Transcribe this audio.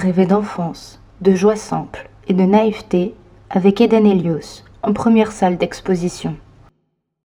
rêver d'enfance, de joie simple et de naïveté avec Eden Helios en première salle d'exposition.